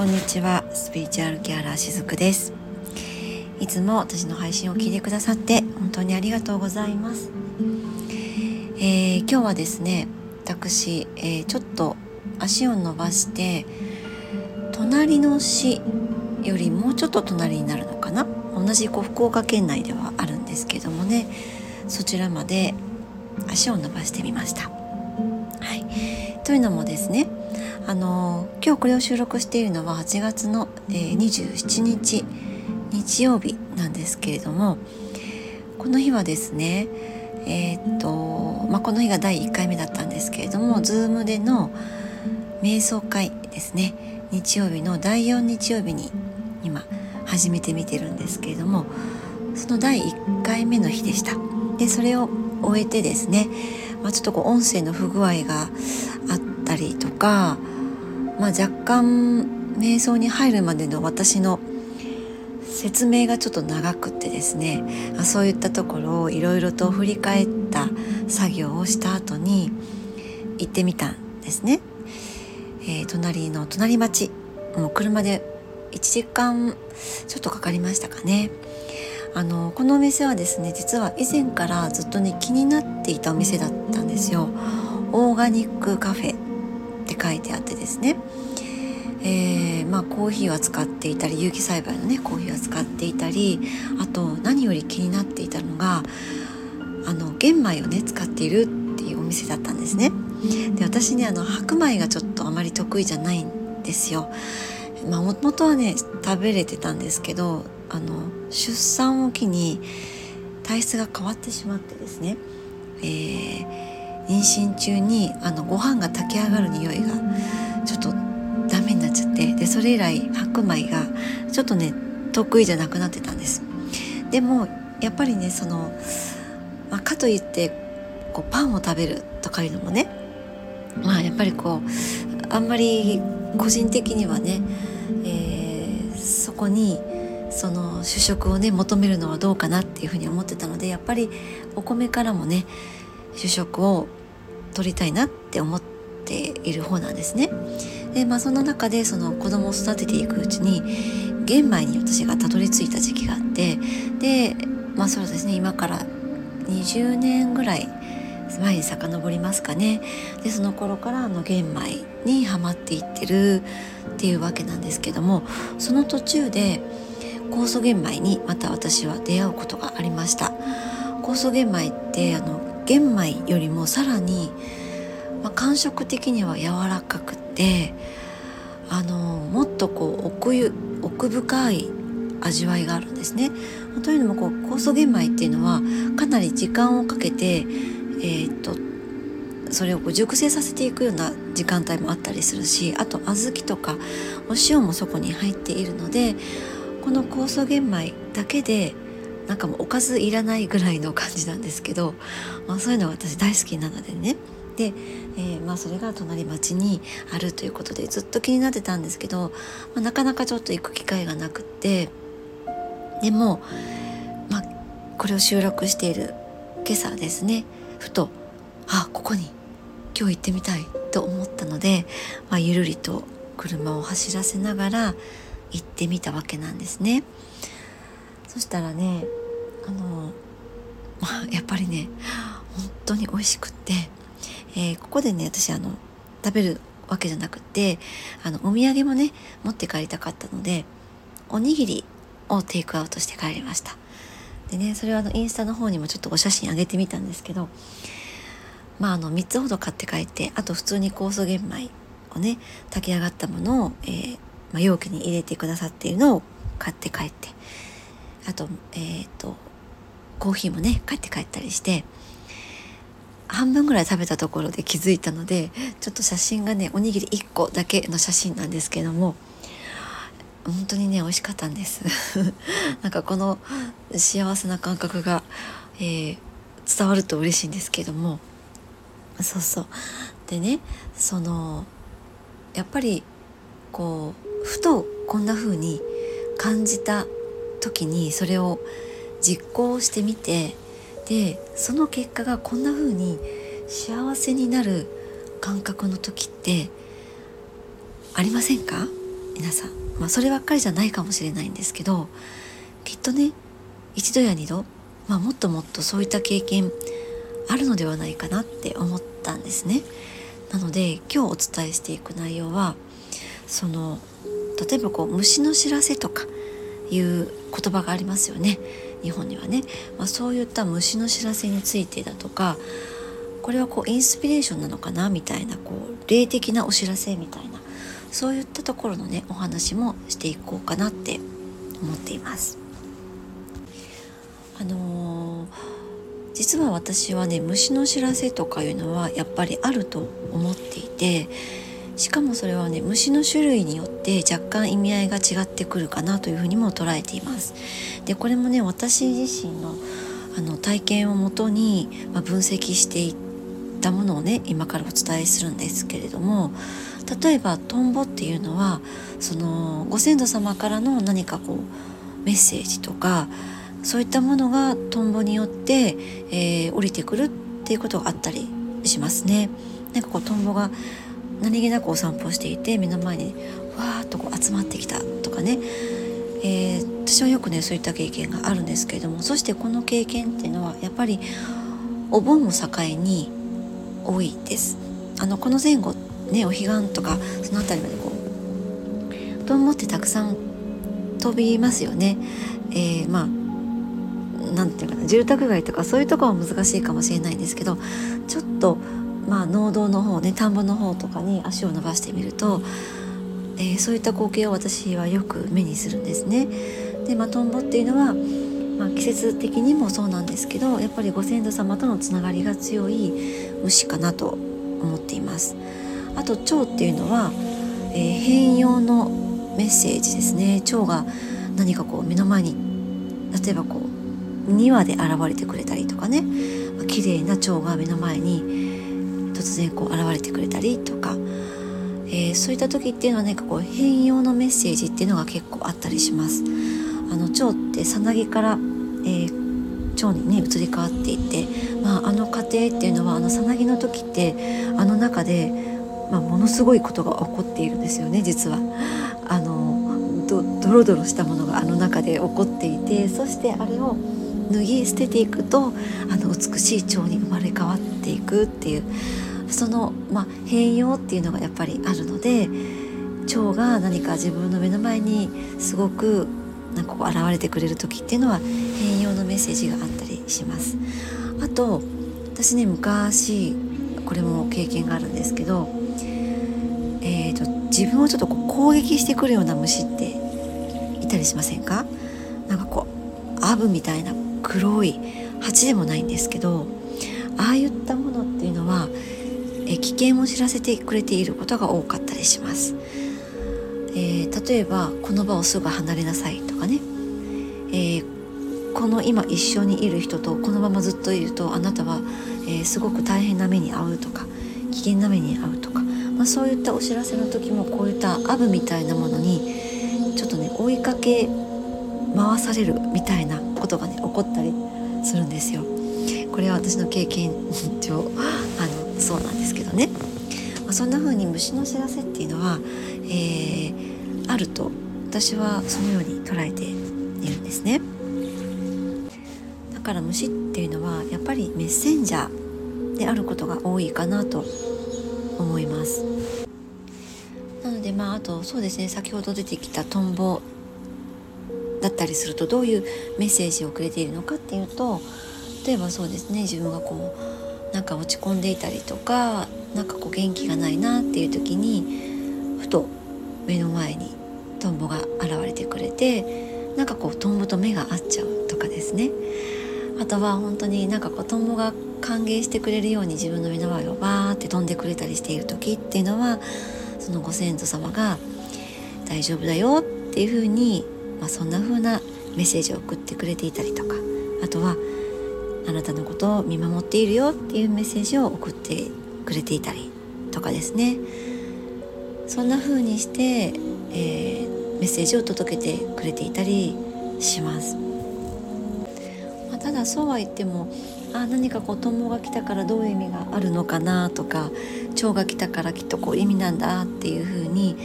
こんにちは。スピーチュアルケアラーしずくです。いつも私の配信を聞いてくださって本当にありがとうございます、えー、今日はですね私、えー、ちょっと足を伸ばして隣の市よりもうちょっと隣になるのかな？同じこう福岡県内ではあるんですけどもね。そちらまで足を伸ばしてみました。はい、というのもですねあの今日これを収録しているのは8月の、えー、27日日曜日なんですけれどもこの日はですねえー、っと、まあ、この日が第1回目だったんですけれども Zoom での瞑想会ですね。日曜日の第4日曜日に今始めてみてるんですけれどもその第1回目の日でした。でそれを終えてですね、まあ、ちょっとこう音声の不具合があったりとかまあ、若干瞑想に入るまでの私の説明がちょっと長くってですねそういったところをいろいろと振り返った作業をした後に行ってみたんですね。えー、隣の隣町もう車で1時間ちょっとかかりましたかね。あのこのお店はですね実は以前からずっとね気になっていたお店だったんですよ。オーガニックカフェ書いてあってですね、えー、まあ、コーヒーは使っていたり有機栽培のねコーヒーは使っていたりあと何より気になっていたのがあの玄米をね使っているっていうお店だったんですね。で私ねあの白米がちょっとあまり得意じゃないんですよ。まあ、もともとはね食べれてたんですけどあの出産を機に体質が変わってしまってですね、えー妊娠中にあのご飯が炊き上がる匂いがちょっとダメになっちゃってでそれ以来白米がちょっとね得意じゃなくなってたんです。でもやっぱりねその、まあ、かといってこうパンを食べるとかいうのもねまあやっぱりこうあんまり個人的にはね、えー、そこにその主食をね求めるのはどうかなっていうふうに思ってたのでやっぱりお米からもね主食を取りたいなって思っている方なんですね。でまあそんな中でその子供を育てていくうちに玄米に私がたどり着いた時期があってでまあそうですね今から20年ぐらい前に遡りますかねでその頃からあの玄米にはまっていってるっていうわけなんですけどもその途中で酵素玄米にまた私は出会うことがありました酵素玄米ってあの玄米よりもさらに、まあ、感触的には柔らかくてあのもっとこう奥ゆ奥深い味わいがあるんですね。というのもこう酵素玄米っていうのはかなり時間をかけて、えー、っとそれをこう熟成させていくような時間帯もあったりするしあと小豆とかお塩もそこに入っているのでこの酵素玄米だけでなんかもうおかずいらないぐらいの感じなんですけど、まあ、そういうのが私大好きなのでねで、えー、まあ、それが隣町にあるということでずっと気になってたんですけど、まあ、なかなかちょっと行く機会がなくってでも、まあ、これを収録している今朝ですねふとあここに今日行ってみたいと思ったので、まあ、ゆるりと車を走らせながら行ってみたわけなんですね。そしたらねあの、ま、やっぱりね本当に美味しくって、えー、ここでね私あの食べるわけじゃなくてあのお土産もね持って帰りたかったのでおにぎりをテイクアウトして帰りました。でねそれはあのインスタの方にもちょっとお写真あげてみたんですけどまああの3つほど買って帰ってあと普通に酵素玄米をね炊き上がったものを、えーまあ、容器に入れてくださっているのを買って帰ってあとえっ、ー、とコーヒーもね帰って帰ったりして半分ぐらい食べたところで気づいたのでちょっと写真がねおにぎり1個だけの写真なんですけども本当にね美味しかったんです。なんかこの幸せな感覚が、えー、伝わると嬉しいんですけども。そうそう。でねそのやっぱりこうふとこんな風に感じた時にそれを実行してみてでその結果がこんな風に幸せになる感覚の時ってありませんか？皆さん、まあ、そればっかりじゃないかもしれないんですけどきっとね一度や二度、まあ、もっともっとそういった経験あるのではないかなって思ったんですね。なので今日お伝えしていく内容はその例えばこう虫の知らせとかいう言葉がありますよね。日本にはね、まあ、そういった虫の知らせについてだとかこれはこうインスピレーションなのかなみたいなこう霊的なお知らせみたいなそういったところのねお話もしていこうかなって思っています。あのー、実は私はね虫の知らせとかいうのはやっぱりあると思っていてしかもそれはね虫の種類によって若干意味合いが違ってくるかなというふうにも捉えています。でこれもね私自身のあの体験をもとに、まあ、分析していったものをね今からお伝えするんですけれども例えばトンボっていうのはそのご先祖様からの何かこうメッセージとかそういったものがトンボによって、えー、降りてくるっていうことがあったりしますね。なんかこうトンボが何気なくお散歩していて目の前にわーっとこう集まってきたかね、えー、私はよくねそういった経験があるんですけれどもそしてこの経験っていうのはやっぱりお盆を境に多いです。あのこの前後ねお彼岸とかその辺りまでこうトンボってたくさん飛びますよね。えー、まあなんていうかな住宅街とかそういうとこは難しいかもしれないんですけどちょっとまあ農道の方ね田んぼの方とかに足を伸ばしてみると、えー、そういった光景を私はよく目にするんですね。でまあトンボっていうのはまあ、季節的にもそうなんですけどやっぱりご先祖様とのつながりが強い虫かなと思っています。あと蝶っていうのは、えー、変容のメッセージですね。蝶が何かこう目の前に例えばこう2羽で現れてくれたりとかね、綺麗な蝶が目の前に突然こう現れてくれたりとか、えー、そういった時っていうのは何かこう変容のメッセージっていうのが結構あったりしますあの蝶ってさなぎからえー、腸にね移り変わっていて、まあ、あの過程っていうのはあのさなぎの時ってあの中で、まあ、ものすごいことが起こっているんですよね実は。あのドドロドロしたものがあの中で起こっていてそしてあれを脱ぎ捨てていくとあの美しい腸に生まれ変わっていくっていうその、まあ、変容っていうのがやっぱりあるので腸が何か自分の目の前にすごくなんかこう現れてくれる時っていうのは変容のメッセージがあったりします。あと私ね昔これも経験があるんですけど、えーと、自分をちょっとこう攻撃してくるような虫っていたりしませんか？なんかこうアブみたいな黒い蜂でもないんですけどああいったものっていうのはえ危険を知らせてくれていることが多かったりします。えー、例えばこの場をすぐ離れなさいとかね、えー、この今一緒にいる人とこのままずっといるとあなたは、え、すごく大変な目に遭うとか危険な目に遭うとか、まあ、そういったお知らせの時もこういったアブみたいなものにちょっとね追いかけ回されるみたいなことがね起こったりするんですよ。これは私の経験上そうなんですけどね。まあ、そんな風に虫の知らせっていうのは、えー、あると私はそのように捉えているんですね。だから虫っていうのはやっぱりメッセンジャーであることが多いかなと思います。なのでまああとそうですね先ほど出てきたトンボだったりするとどういうメッセージをくれているのかっていうと例えばそうですね自分がこうなんか落ち込んでいたりとかなんかこう元気がないなっていう時にふと目の前にトンボが現れてくれてなんかこうトンボと目が合っちゃうとかですね。あとは本当になんかこうトンボが歓迎してくれるように自分の目の前をバーって飛んでくれたりしている時っていうのはそのご先祖様が「大丈夫だよ」っていうふうに、まあ、そんな風なメッセージを送ってくれていたりとかあとは「あなたのことを見守っているよ」っていうメッセージを送ってくれていたりとかですねそんな風にして、えー、メッセージを届けてくれていたりします。まあ、ただそうは言ってもあ何か子供が来たからどういう意味があるのかなとか蝶が来たからきっとこう意味なんだっていう風に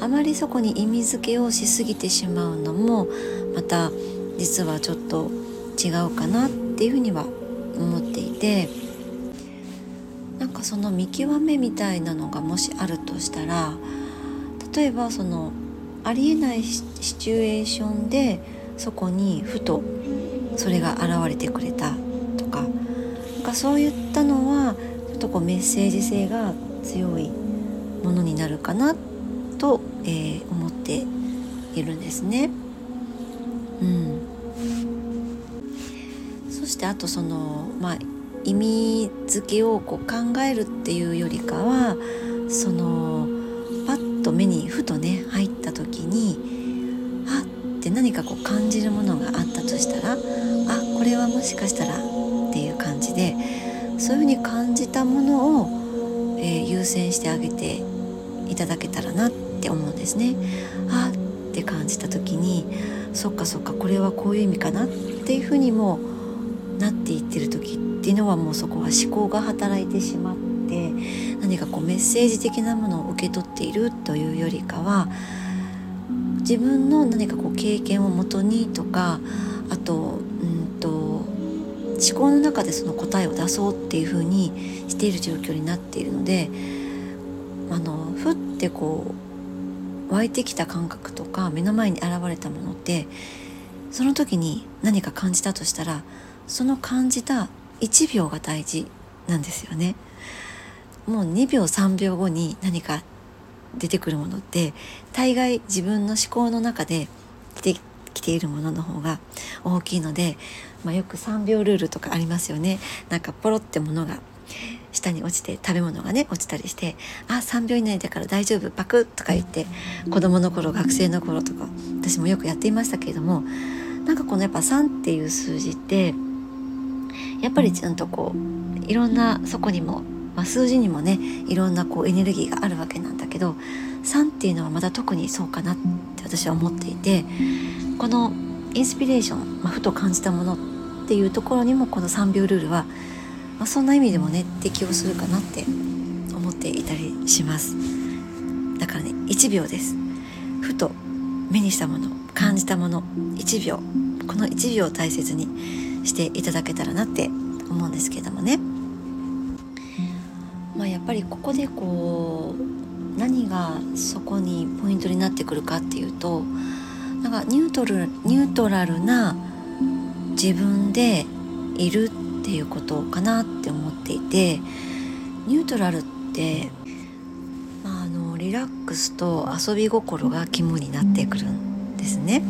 あまりそこに意味付けをしすぎてしまうのもまた実はちょっと違うかなっていうふうには思っていてなんかその見極めみたいなのがもしあるとしたら例えばそのありえないシチュエーションでそこにふとそれが現れてくれたとかなんかそういったのはちょっとこうメッセージ性が強いものになるかなと、えー、思っているんですね。うん、してあとその、まあ、意味付けをこう考えるっていうよりかはそのパッと目にふとね入った時にあって何かこう感じるものがあったとしたらあこれはもしかしたらっていう感じでそういうふうに感じたものを、えー、優先してあげていただけたらなって思うんですね。あって感じた時にそっかそっかこれはこういう意味かなっていうふうにもなっていってる時っていうのはもうそこは思考が働いてしまって何かこうメッセージ的なものを受け取っているというよりかは自分の何かこう経験をもとにとかあとうんと思考の中でその答えを出そうっていうふうにしている状況になっているのであのふってこう湧いてきた感覚とか目の前に現れたものってその時に何か感じたとしたらその感じた1秒が大事なんですよね。もう2秒3秒後に何か出てくるものって大概自分の思考の中で出てきているものの方が大きいので、まあ、よく3秒ルールとかありますよね。なんかポロってものが下に落ちて食べ物がね落ちたりして「あ3秒以内だから大丈夫パクッ」とか言って子供の頃学生の頃とか私もよくやっていましたけれどもなんかこのやっぱ3っていう数字ってやっぱりちゃんとこういろんなそこにも、まあ、数字にもねいろんなこうエネルギーがあるわけなんだけど3っていうのはまだ特にそうかなって私は思っていてこのインスピレーション、まあ、ふと感じたものっていうところにもこの3秒ルールは、まあ、そんな意味でもね適用するかなって思っていたりします。だからね1秒です。ふと目にしたもの感じたもの1秒。この1秒を大切にしていただけたらなって思うんですけどもね。まあ、やっぱりここでこう何がそこにポイントになってくるかっていうとなんかニュートルニュートラルな自分でいるっていうことかなって思っていてニュートラルって、まあ、あのリラックスと遊び心が肝になってくるんですね。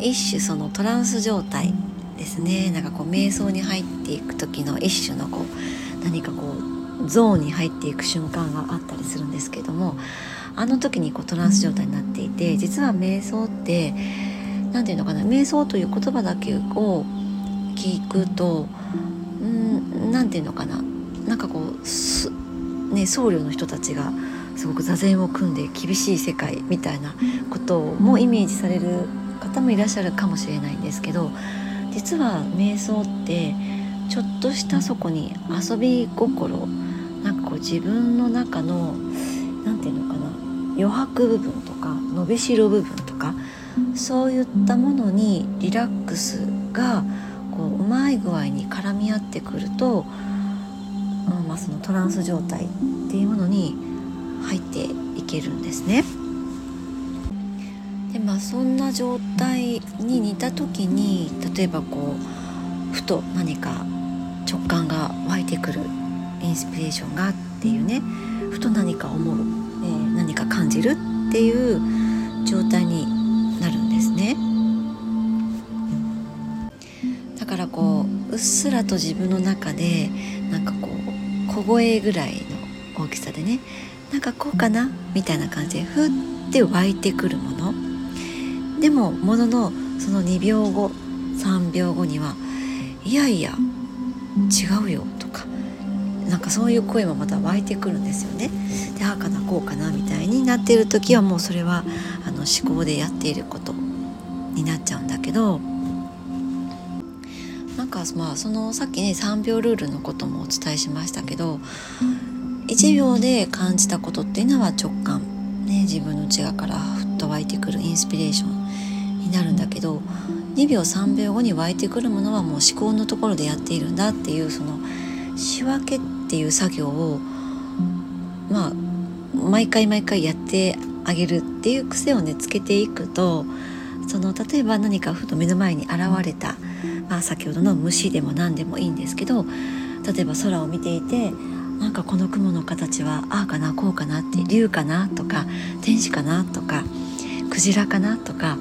一種そのトランス状態ですね。なんかこう瞑想に入っていく時の一種のこう何かこうゾーンに入っていく瞬間があったりするんですけどもあの時にこうトランス状態になっていて実は瞑想って何て言うのかな瞑想という言葉だけを聞くとうん何て言うのかななんかこうね僧侶の人たちがすごく座禅を組んで厳しい世界みたいなこともイメージされる方もいらっしゃるかもしれないんですけど実は瞑想ってちょっとしたそこに遊び心なんかこう自分の中の何て言うのかな余白部分とか伸びしろ部分とかそういったものにリラックスがこううまい具合に絡み合ってくると、うんまあ、そのトランス状態っていうものに入っていけるんですね。そんな状態に似た時に例えばこうふと何か直感が湧いてくるインスピレーションがっていうね。ふと何か思う、えー、何か感じるっていう状態になるんですね。だからこううっすらと自分の中でなんかこう小声ぐらいの大きさでね。なんかこうかなみたいな感じでふって湧いてくるもの。でももののその2秒後3秒後にはいやいや違うよとかなんかそういう声もまた湧いてくるんですよね。でああかなこうかなみたいになっている時はもうそれはあの思考でやっていることになっちゃうんだけどなんかまあそのさっきね3秒ルールのこともお伝えしましたけど1秒で感じたことっていうのは直感、ね、自分の内側からふっと湧いてくるインスピレーションになるんだけど2秒3秒後に湧いてくるものはもう思考のところでやっているんだっていうその仕分けっていう作業をまあ毎回毎回やってあげるっていう癖をねつけていくとその例えば何かふと目の前に現れた、まあ、先ほどの虫でも何でもいいんですけど例えば空を見ていてなんかこの雲の形はああかなこうかなって竜かなとか天使かなとかクジラかなとか、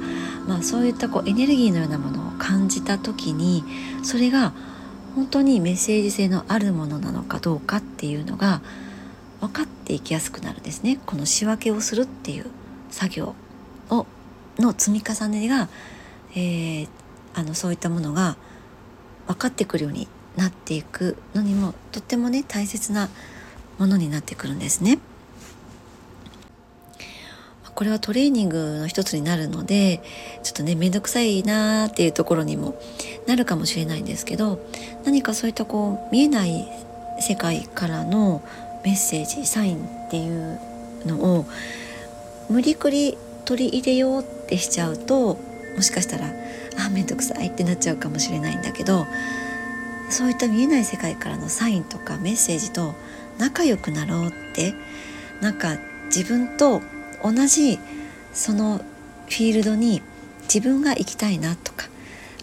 まあ、そういったこうエネルギーのようなものを感じた時にそれが本当にメッセージ性のあるものなのかどうかっていうのが分かっていきやすくなるんですねこの仕分けをするっていう作業をの積み重ねが、えー、あのそういったものが分かってくるようになっていくのにもとってもね大切なものになってくるんですね。これはトレーニングの一つになるのでちょっとね面倒くさいなーっていうところにもなるかもしれないんですけど何かそういったこう見えない世界からのメッセージサインっていうのを無理くり取り入れようってしちゃうともしかしたらあ面倒くさいってなっちゃうかもしれないんだけどそういった見えない世界からのサインとかメッセージと仲良くなろうってなんか自分と同じそのフィールドに自分が行きたいなとか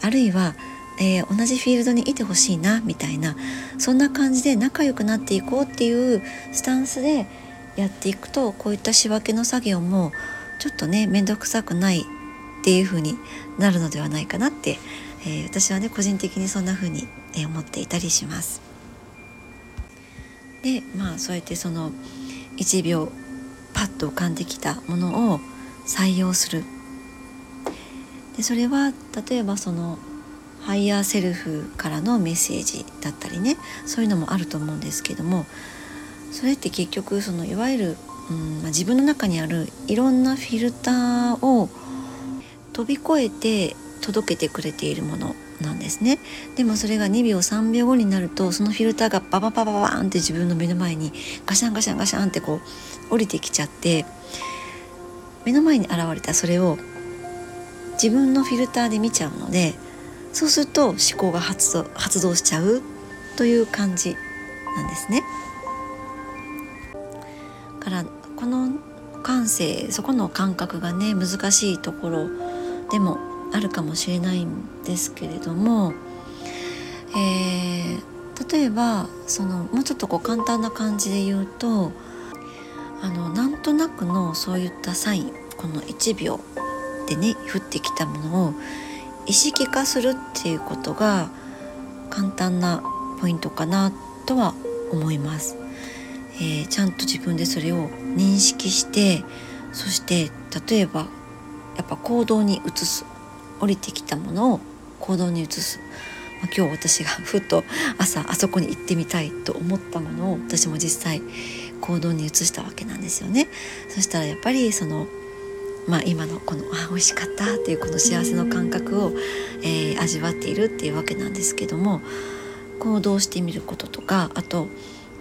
あるいは、えー、同じフィールドにいてほしいなみたいなそんな感じで仲良くなっていこうっていうスタンスでやっていくとこういった仕分けの作業もちょっとね面倒くさくないっていう風になるのではないかなって、えー、私はね個人的にそんな風に、え思っていたりします。でまあそうやってその1秒パッと浮かんできたものを採用する。でそれは例えばその Higher Self からのメッセージだったりね。そういうのもあると思うんですけども。それって結局そのいわゆる、うんまあ、自分の中にあるいろんなフィルターを飛び越えて届けてくれているもの。なんですねでもそれが2秒3秒後になるとそのフィルターがバババババーンって自分の目の前にガシャンガシャンガシャンってこう降りてきちゃって目の前に現れたそれを自分のフィルターで見ちゃうのでそうすると思考が発動発動しちゃうという感じなんですね。からこの感性そこの感覚がね難しいところでもあるかもしれないんですけれども、えー、例えばそのもうちょっとこう簡単な感じで言うとあのなんとなくのそういったサインこの1秒でね降ってきたものを意識化するっていうことが簡単なポイントかなとは思います。えー、ちゃんと自分でそれを認識してそして例えばやっぱ行動に移す降りてきたものを行動に移す、まあ、今日私がふと朝あそこに行ってみたいと思ったものを私も実際行動に移したわけなんですよね。そしたらやっぱりそのまあ、今のこのあ美味しかったっていうこの幸せの感覚を、えー、味わっているっていうわけなんですけども行動してみることとかあと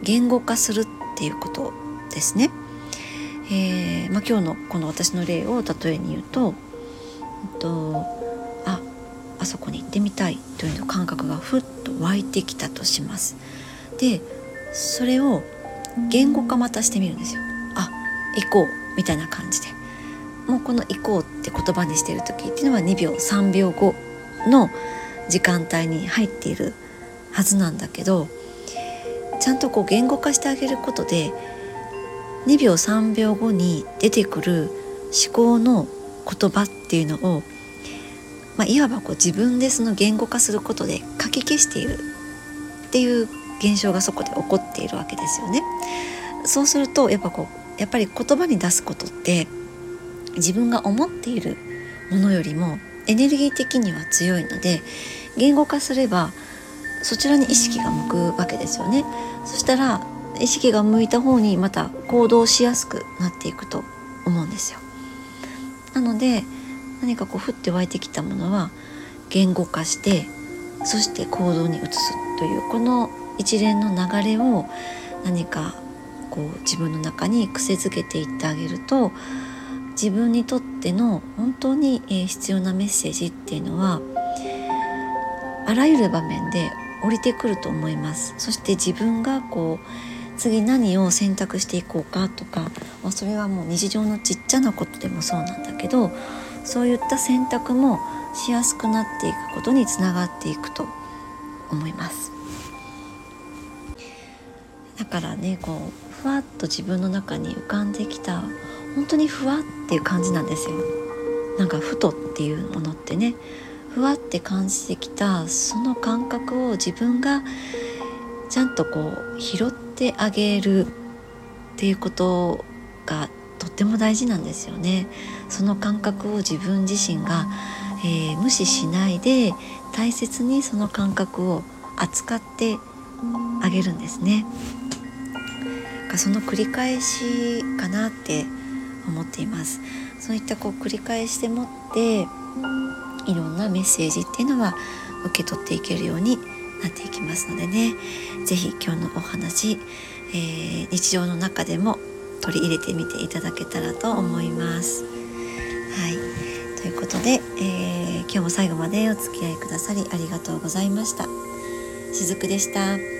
言語化するっていうことですね。えーまあ、今日のこの私の例を例えに言うと、えっとあそこに行ってみたいという感覚がふっと湧いてきたとします。でそれを言語化またしてみるんですよ。あ行こうみたいな感じで。もうこの行こうって言葉にしてる時っていうのは2秒3秒後の時間帯に入っているはずなんだけどちゃんとこう言語化してあげることで2秒3秒後に出てくる思考の言葉っていうのをまあ、いわばこう自分でその言語化することで書き消しているっていう現象がそこで起こっているわけですよね。そうするとやっぱこうやっぱり言葉に出すことって自分が思っているものよりもエネルギー的には強いので言語化すればそちらに意識が向くわけですよね。そしたら意識が向いた方にまた行動しやすくなっていくと思うんですよ。なので何かこう降って湧いてきたものは言語化してそして行動に移すというこの一連の流れを何かこう自分の中に癖づけていってあげると自分にとっての本当に、必要なメッセージっていうのはあらゆる場面で降りてくると思います。そして自分がこう次何を選択していこうかとか、それはもう日常のちっちゃなことでもそうなんだけどそういった選択もしやすくなっていくことにつながっていくと思います。だからねこうふわっと自分の中に浮かんできた本当にふわっていう感じなんですよ。なんかふとっていうものってね。ふわって感じてきたその感覚を自分がちゃんとこう拾ってあげるっていうことがとっても大事なんですよね。その感覚を自分自身が、えー、無視しないで大切にその感覚を扱ってあげるんですね。その繰り返しかなって思っています。そういったこう繰り返しでもっていろんなメッセージっていうのは受け取っていけるようになっていきますのでね。是非今日のお話、えー、日常の中でも取り入れてみていただけたらと思います。はいということで、えー、今日も最後までお付き合いくださりありがとうございました。しずくでした。